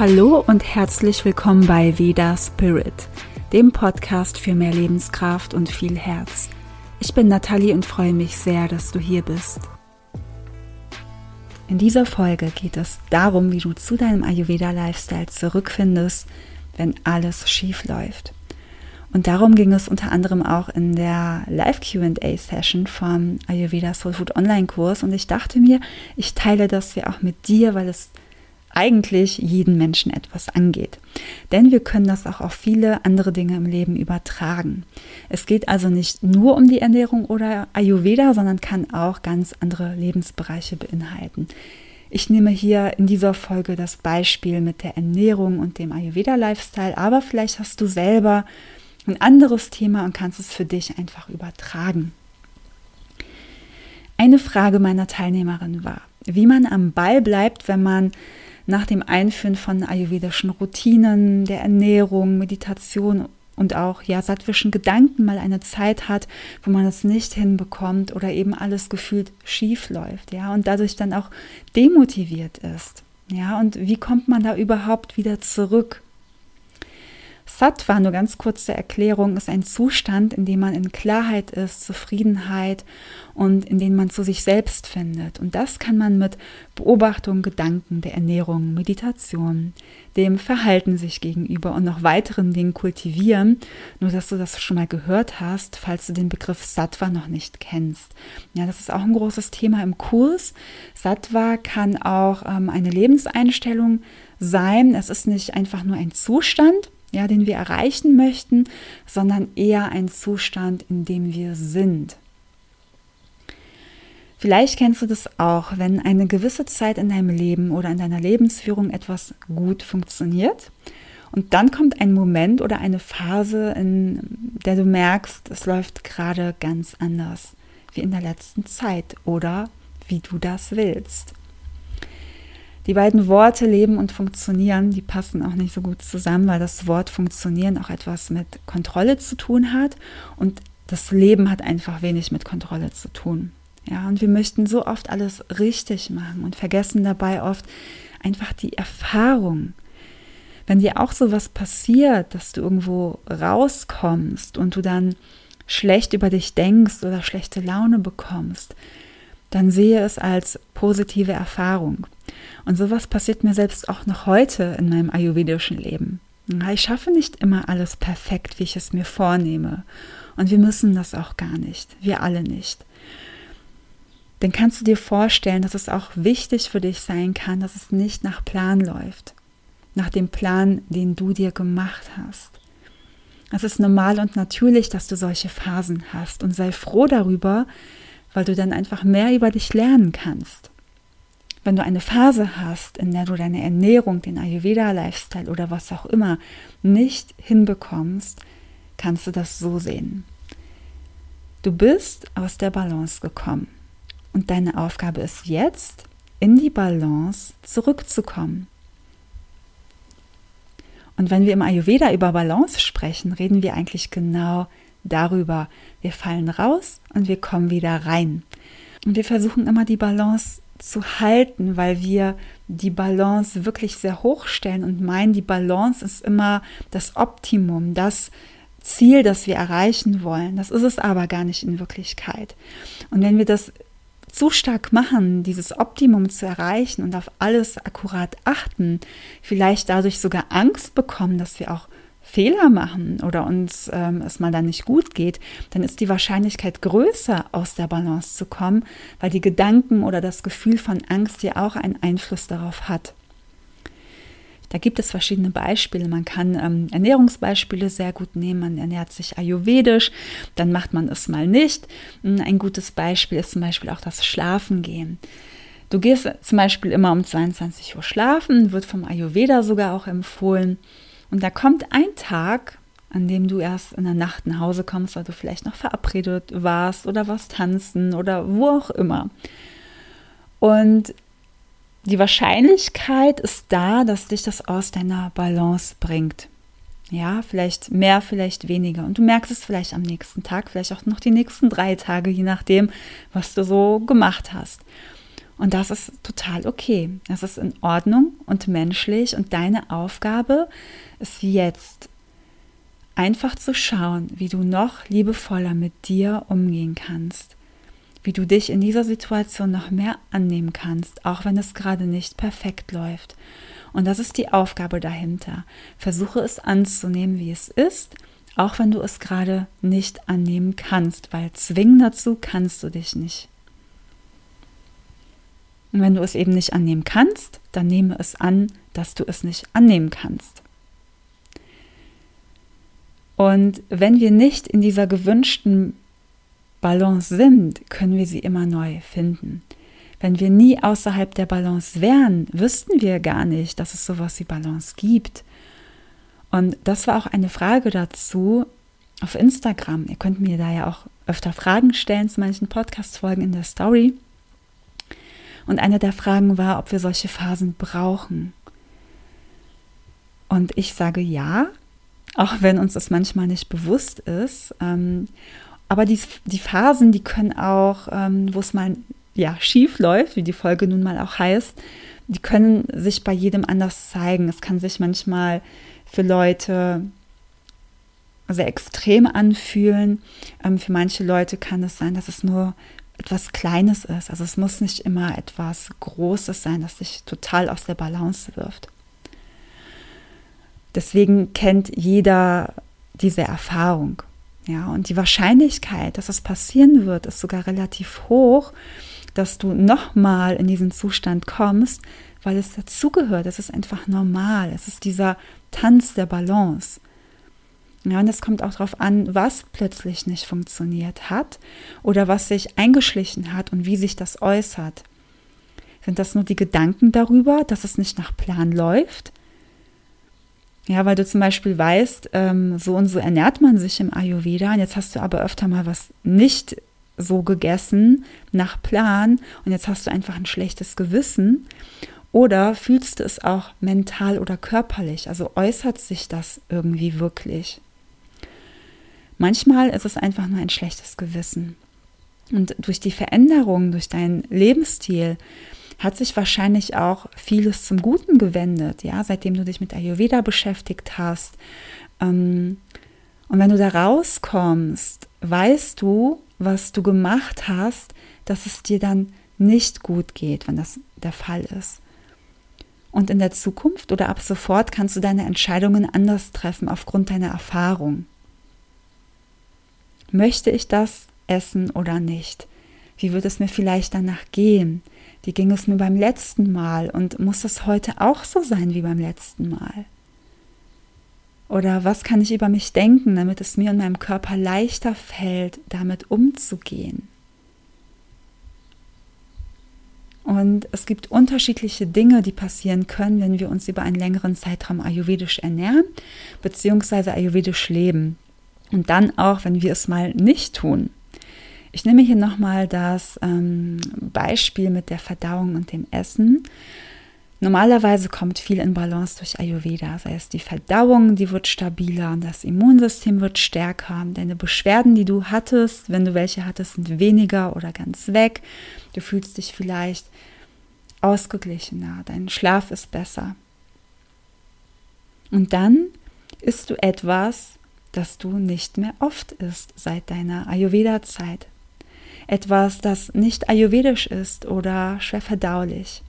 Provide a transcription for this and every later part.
Hallo und herzlich willkommen bei Veda Spirit, dem Podcast für mehr Lebenskraft und viel Herz. Ich bin Nathalie und freue mich sehr, dass du hier bist. In dieser Folge geht es darum, wie du zu deinem Ayurveda-Lifestyle zurückfindest, wenn alles schief läuft. Und darum ging es unter anderem auch in der Live-QA-Session vom Ayurveda Soul Food Online-Kurs. Und ich dachte mir, ich teile das ja auch mit dir, weil es eigentlich jeden Menschen etwas angeht. Denn wir können das auch auf viele andere Dinge im Leben übertragen. Es geht also nicht nur um die Ernährung oder Ayurveda, sondern kann auch ganz andere Lebensbereiche beinhalten. Ich nehme hier in dieser Folge das Beispiel mit der Ernährung und dem Ayurveda-Lifestyle, aber vielleicht hast du selber ein anderes Thema und kannst es für dich einfach übertragen. Eine Frage meiner Teilnehmerin war, wie man am Ball bleibt, wenn man nach dem Einführen von ayurvedischen Routinen, der Ernährung, Meditation und auch ja sattwischen Gedanken mal eine Zeit hat, wo man es nicht hinbekommt oder eben alles gefühlt schief läuft, ja, und dadurch dann auch demotiviert ist. Ja, und wie kommt man da überhaupt wieder zurück? Sattva, nur ganz kurze Erklärung, ist ein Zustand, in dem man in Klarheit ist, Zufriedenheit und in dem man zu sich selbst findet. Und das kann man mit Beobachtung, Gedanken, der Ernährung, Meditation, dem Verhalten sich gegenüber und noch weiteren Dingen kultivieren. Nur, dass du das schon mal gehört hast, falls du den Begriff Sattva noch nicht kennst. Ja, das ist auch ein großes Thema im Kurs. Sattva kann auch ähm, eine Lebenseinstellung sein. Es ist nicht einfach nur ein Zustand, ja, den wir erreichen möchten, sondern eher ein Zustand, in dem wir sind. Vielleicht kennst du das auch, wenn eine gewisse Zeit in deinem Leben oder in deiner Lebensführung etwas gut funktioniert und dann kommt ein Moment oder eine Phase, in der du merkst, es läuft gerade ganz anders wie in der letzten Zeit oder wie du das willst. Die beiden Worte Leben und Funktionieren, die passen auch nicht so gut zusammen, weil das Wort Funktionieren auch etwas mit Kontrolle zu tun hat und das Leben hat einfach wenig mit Kontrolle zu tun. Ja, und wir möchten so oft alles richtig machen und vergessen dabei oft einfach die Erfahrung. Wenn dir auch so was passiert, dass du irgendwo rauskommst und du dann schlecht über dich denkst oder schlechte Laune bekommst, dann sehe es als positive Erfahrung. Und sowas passiert mir selbst auch noch heute in meinem ayurvedischen Leben. Ich schaffe nicht immer alles perfekt, wie ich es mir vornehme. Und wir müssen das auch gar nicht. Wir alle nicht. Denn kannst du dir vorstellen, dass es auch wichtig für dich sein kann, dass es nicht nach Plan läuft. Nach dem Plan, den du dir gemacht hast. Es ist normal und natürlich, dass du solche Phasen hast und sei froh darüber, weil du dann einfach mehr über dich lernen kannst. Wenn du eine Phase hast, in der du deine Ernährung, den Ayurveda-Lifestyle oder was auch immer nicht hinbekommst, kannst du das so sehen. Du bist aus der Balance gekommen und deine Aufgabe ist jetzt, in die Balance zurückzukommen. Und wenn wir im Ayurveda über Balance sprechen, reden wir eigentlich genau darüber. Wir fallen raus und wir kommen wieder rein. Und wir versuchen immer die Balance zu halten, weil wir die Balance wirklich sehr hoch stellen und meinen, die Balance ist immer das Optimum, das Ziel, das wir erreichen wollen. Das ist es aber gar nicht in Wirklichkeit. Und wenn wir das zu stark machen, dieses Optimum zu erreichen und auf alles akkurat achten, vielleicht dadurch sogar Angst bekommen, dass wir auch Fehler machen oder uns ähm, es mal dann nicht gut geht, dann ist die Wahrscheinlichkeit größer, aus der Balance zu kommen, weil die Gedanken oder das Gefühl von Angst ja auch einen Einfluss darauf hat. Da gibt es verschiedene Beispiele. Man kann ähm, Ernährungsbeispiele sehr gut nehmen. Man ernährt sich ayurvedisch, dann macht man es mal nicht. Hm, ein gutes Beispiel ist zum Beispiel auch das Schlafengehen. Du gehst zum Beispiel immer um 22 Uhr schlafen, wird vom Ayurveda sogar auch empfohlen. Und da kommt ein Tag, an dem du erst in der Nacht nach Hause kommst, weil du vielleicht noch verabredet warst oder was tanzen oder wo auch immer. Und die Wahrscheinlichkeit ist da, dass dich das aus deiner Balance bringt. Ja, vielleicht mehr, vielleicht weniger. Und du merkst es vielleicht am nächsten Tag, vielleicht auch noch die nächsten drei Tage, je nachdem, was du so gemacht hast. Und das ist total okay. Das ist in Ordnung und menschlich. Und deine Aufgabe ist jetzt einfach zu schauen, wie du noch liebevoller mit dir umgehen kannst. Wie du dich in dieser Situation noch mehr annehmen kannst, auch wenn es gerade nicht perfekt läuft. Und das ist die Aufgabe dahinter. Versuche es anzunehmen, wie es ist, auch wenn du es gerade nicht annehmen kannst, weil zwingen dazu kannst du dich nicht. Und wenn du es eben nicht annehmen kannst, dann nehme es an, dass du es nicht annehmen kannst. Und wenn wir nicht in dieser gewünschten Balance sind, können wir sie immer neu finden. Wenn wir nie außerhalb der Balance wären, wüssten wir gar nicht, dass es sowas wie Balance gibt. Und das war auch eine Frage dazu auf Instagram. Ihr könnt mir da ja auch öfter Fragen stellen zu manchen Podcast-Folgen in der Story. Und eine der Fragen war, ob wir solche Phasen brauchen. Und ich sage ja, auch wenn uns das manchmal nicht bewusst ist. Ähm, aber die, die Phasen, die können auch, ähm, wo es mal ja, schief läuft, wie die Folge nun mal auch heißt, die können sich bei jedem anders zeigen. Es kann sich manchmal für Leute sehr extrem anfühlen. Ähm, für manche Leute kann es sein, dass es nur etwas Kleines ist. Also es muss nicht immer etwas Großes sein, das sich total aus der Balance wirft. Deswegen kennt jeder diese Erfahrung. Ja, und die Wahrscheinlichkeit, dass es passieren wird, ist sogar relativ hoch, dass du nochmal in diesen Zustand kommst, weil es dazugehört. Es ist einfach normal. Es ist dieser Tanz der Balance. Ja, und es kommt auch darauf an, was plötzlich nicht funktioniert hat oder was sich eingeschlichen hat und wie sich das äußert. Sind das nur die Gedanken darüber, dass es nicht nach Plan läuft? Ja, weil du zum Beispiel weißt, ähm, so und so ernährt man sich im Ayurveda und jetzt hast du aber öfter mal was nicht so gegessen nach Plan und jetzt hast du einfach ein schlechtes Gewissen oder fühlst du es auch mental oder körperlich? Also äußert sich das irgendwie wirklich? Manchmal ist es einfach nur ein schlechtes Gewissen. Und durch die Veränderung, durch deinen Lebensstil hat sich wahrscheinlich auch vieles zum Guten gewendet, ja, seitdem du dich mit Ayurveda beschäftigt hast. Ähm, und wenn du da rauskommst, weißt du, was du gemacht hast, dass es dir dann nicht gut geht, wenn das der Fall ist. Und in der Zukunft oder ab sofort kannst du deine Entscheidungen anders treffen aufgrund deiner Erfahrung. Möchte ich das essen oder nicht? Wie wird es mir vielleicht danach gehen? Wie ging es mir beim letzten Mal? Und muss das heute auch so sein wie beim letzten Mal? Oder was kann ich über mich denken, damit es mir und meinem Körper leichter fällt, damit umzugehen? Und es gibt unterschiedliche Dinge, die passieren können, wenn wir uns über einen längeren Zeitraum ayurvedisch ernähren, beziehungsweise ayurvedisch leben. Und dann auch, wenn wir es mal nicht tun. Ich nehme hier nochmal das ähm, Beispiel mit der Verdauung und dem Essen. Normalerweise kommt viel in Balance durch Ayurveda, sei es die Verdauung, die wird stabiler, das Immunsystem wird stärker, deine Beschwerden, die du hattest, wenn du welche hattest, sind weniger oder ganz weg. Du fühlst dich vielleicht ausgeglichener, dein Schlaf ist besser. Und dann isst du etwas, das du nicht mehr oft isst seit deiner Ayurveda-Zeit. Etwas, das nicht ayurvedisch ist oder schwer verdaulich.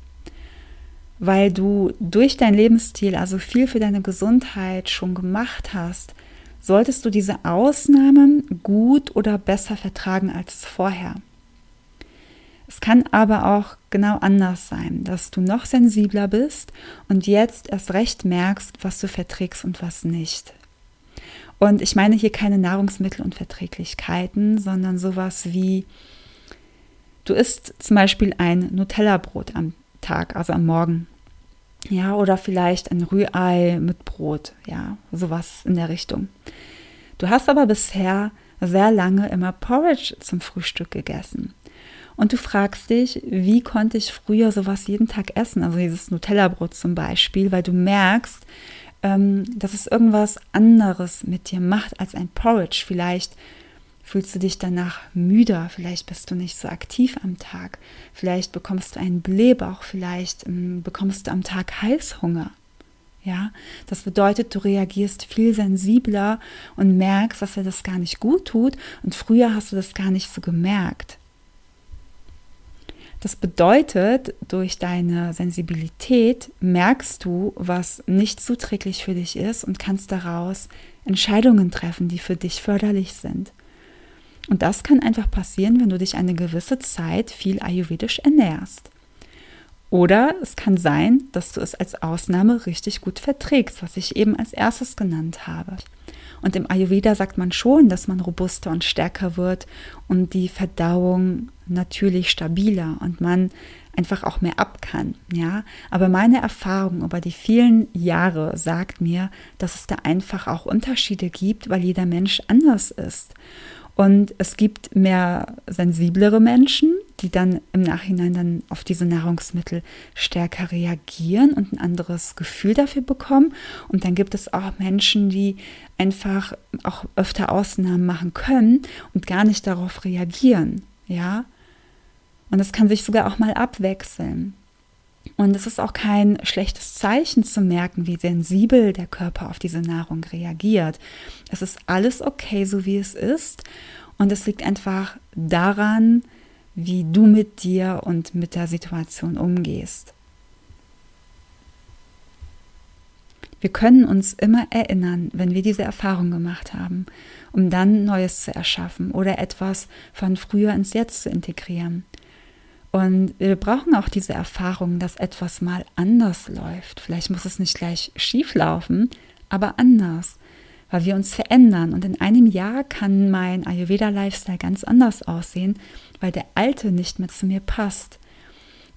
Weil du durch deinen Lebensstil also viel für deine Gesundheit schon gemacht hast, solltest du diese Ausnahmen gut oder besser vertragen als vorher. Es kann aber auch genau anders sein, dass du noch sensibler bist und jetzt erst recht merkst, was du verträgst und was nicht. Und ich meine hier keine Nahrungsmittelunverträglichkeiten, sondern sowas wie, du isst zum Beispiel ein Nutella-Brot am Tag, also am Morgen. Ja, oder vielleicht ein Rührei mit Brot, ja, sowas in der Richtung. Du hast aber bisher sehr lange immer Porridge zum Frühstück gegessen. Und du fragst dich, wie konnte ich früher sowas jeden Tag essen, also dieses Nutella-Brot zum Beispiel, weil du merkst, ähm, dass es irgendwas anderes mit dir macht als ein Porridge. Vielleicht Fühlst du dich danach müder? Vielleicht bist du nicht so aktiv am Tag. Vielleicht bekommst du einen Blähbauch. Vielleicht ähm, bekommst du am Tag Heißhunger. Ja, das bedeutet, du reagierst viel sensibler und merkst, dass er das gar nicht gut tut. Und früher hast du das gar nicht so gemerkt. Das bedeutet, durch deine Sensibilität merkst du, was nicht zuträglich für dich ist und kannst daraus Entscheidungen treffen, die für dich förderlich sind. Und das kann einfach passieren, wenn du dich eine gewisse Zeit viel ayurvedisch ernährst. Oder es kann sein, dass du es als Ausnahme richtig gut verträgst, was ich eben als erstes genannt habe. Und im Ayurveda sagt man schon, dass man robuster und stärker wird und die Verdauung natürlich stabiler und man einfach auch mehr ab kann, ja. Aber meine Erfahrung über die vielen Jahre sagt mir, dass es da einfach auch Unterschiede gibt, weil jeder Mensch anders ist. Und es gibt mehr sensiblere Menschen, die dann im Nachhinein dann auf diese Nahrungsmittel stärker reagieren und ein anderes Gefühl dafür bekommen. Und dann gibt es auch Menschen, die einfach auch öfter Ausnahmen machen können und gar nicht darauf reagieren. Ja. Und es kann sich sogar auch mal abwechseln. Und es ist auch kein schlechtes Zeichen zu merken, wie sensibel der Körper auf diese Nahrung reagiert. Es ist alles okay, so wie es ist. Und es liegt einfach daran, wie du mit dir und mit der Situation umgehst. Wir können uns immer erinnern, wenn wir diese Erfahrung gemacht haben, um dann Neues zu erschaffen oder etwas von früher ins Jetzt zu integrieren. Und wir brauchen auch diese Erfahrung, dass etwas mal anders läuft. Vielleicht muss es nicht gleich schief laufen, aber anders, weil wir uns verändern. Und in einem Jahr kann mein Ayurveda-Lifestyle ganz anders aussehen, weil der alte nicht mehr zu mir passt.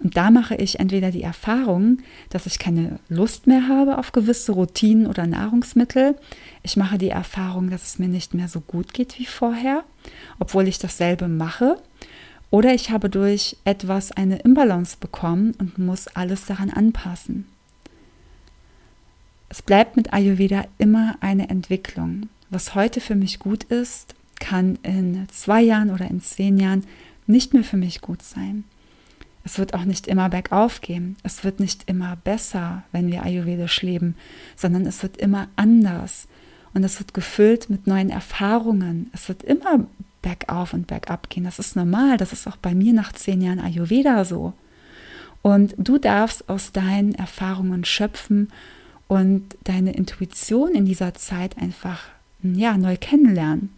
Und da mache ich entweder die Erfahrung, dass ich keine Lust mehr habe auf gewisse Routinen oder Nahrungsmittel. Ich mache die Erfahrung, dass es mir nicht mehr so gut geht wie vorher, obwohl ich dasselbe mache. Oder ich habe durch etwas eine Imbalance bekommen und muss alles daran anpassen. Es bleibt mit Ayurveda immer eine Entwicklung. Was heute für mich gut ist, kann in zwei Jahren oder in zehn Jahren nicht mehr für mich gut sein. Es wird auch nicht immer bergauf gehen. Es wird nicht immer besser, wenn wir ayurvedisch leben, sondern es wird immer anders. Und es wird gefüllt mit neuen Erfahrungen. Es wird immer bergauf und bergab gehen. Das ist normal. Das ist auch bei mir nach zehn Jahren Ayurveda so. Und du darfst aus deinen Erfahrungen schöpfen und deine Intuition in dieser Zeit einfach ja, neu kennenlernen.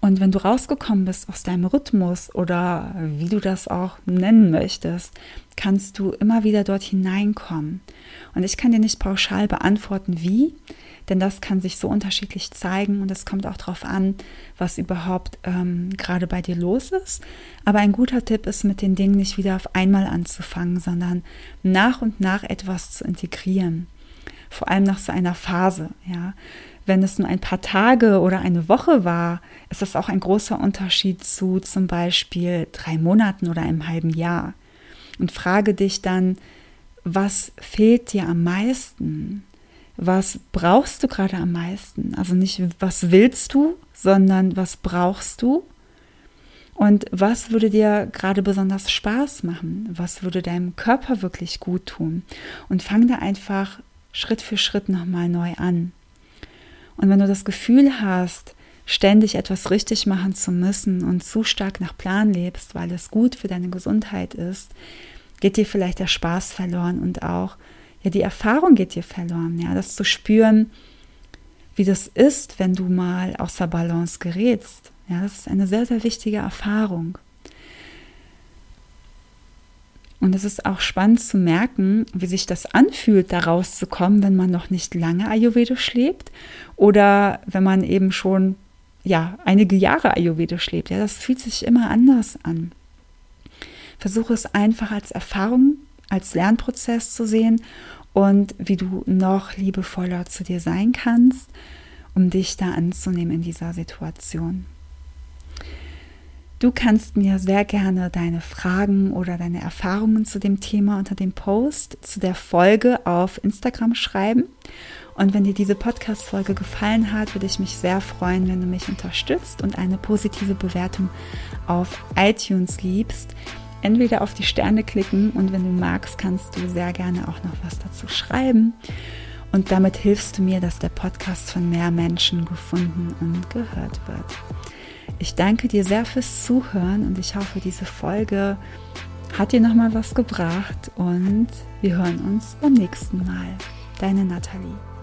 Und wenn du rausgekommen bist aus deinem Rhythmus oder wie du das auch nennen möchtest, kannst du immer wieder dort hineinkommen. Und ich kann dir nicht pauschal beantworten, wie, denn das kann sich so unterschiedlich zeigen und es kommt auch darauf an, was überhaupt ähm, gerade bei dir los ist. Aber ein guter Tipp ist, mit den Dingen nicht wieder auf einmal anzufangen, sondern nach und nach etwas zu integrieren. Vor allem nach so einer Phase, ja. Wenn es nur ein paar Tage oder eine Woche war, ist das auch ein großer Unterschied zu zum Beispiel drei Monaten oder einem halben Jahr. Und frage dich dann, was fehlt dir am meisten? Was brauchst du gerade am meisten? Also nicht, was willst du, sondern was brauchst du? Und was würde dir gerade besonders Spaß machen? Was würde deinem Körper wirklich gut tun? Und fang da einfach Schritt für Schritt nochmal neu an. Und wenn du das Gefühl hast, ständig etwas richtig machen zu müssen und zu stark nach Plan lebst, weil es gut für deine Gesundheit ist, geht dir vielleicht der Spaß verloren und auch ja, die Erfahrung geht dir verloren, ja, das zu spüren, wie das ist, wenn du mal außer Balance gerätst. Ja, das ist eine sehr, sehr wichtige Erfahrung. Und es ist auch spannend zu merken, wie sich das anfühlt, da rauszukommen, wenn man noch nicht lange Ayurvedisch lebt oder wenn man eben schon ja, einige Jahre Ayurvedisch lebt. Ja, das fühlt sich immer anders an. Versuche es einfach als Erfahrung, als Lernprozess zu sehen und wie du noch liebevoller zu dir sein kannst, um dich da anzunehmen in dieser Situation. Du kannst mir sehr gerne deine Fragen oder deine Erfahrungen zu dem Thema unter dem Post zu der Folge auf Instagram schreiben. Und wenn dir diese Podcast-Folge gefallen hat, würde ich mich sehr freuen, wenn du mich unterstützt und eine positive Bewertung auf iTunes liebst. Entweder auf die Sterne klicken und wenn du magst, kannst du sehr gerne auch noch was dazu schreiben. Und damit hilfst du mir, dass der Podcast von mehr Menschen gefunden und gehört wird. Ich danke dir sehr fürs Zuhören und ich hoffe, diese Folge hat dir nochmal was gebracht und wir hören uns beim nächsten Mal. Deine Nathalie.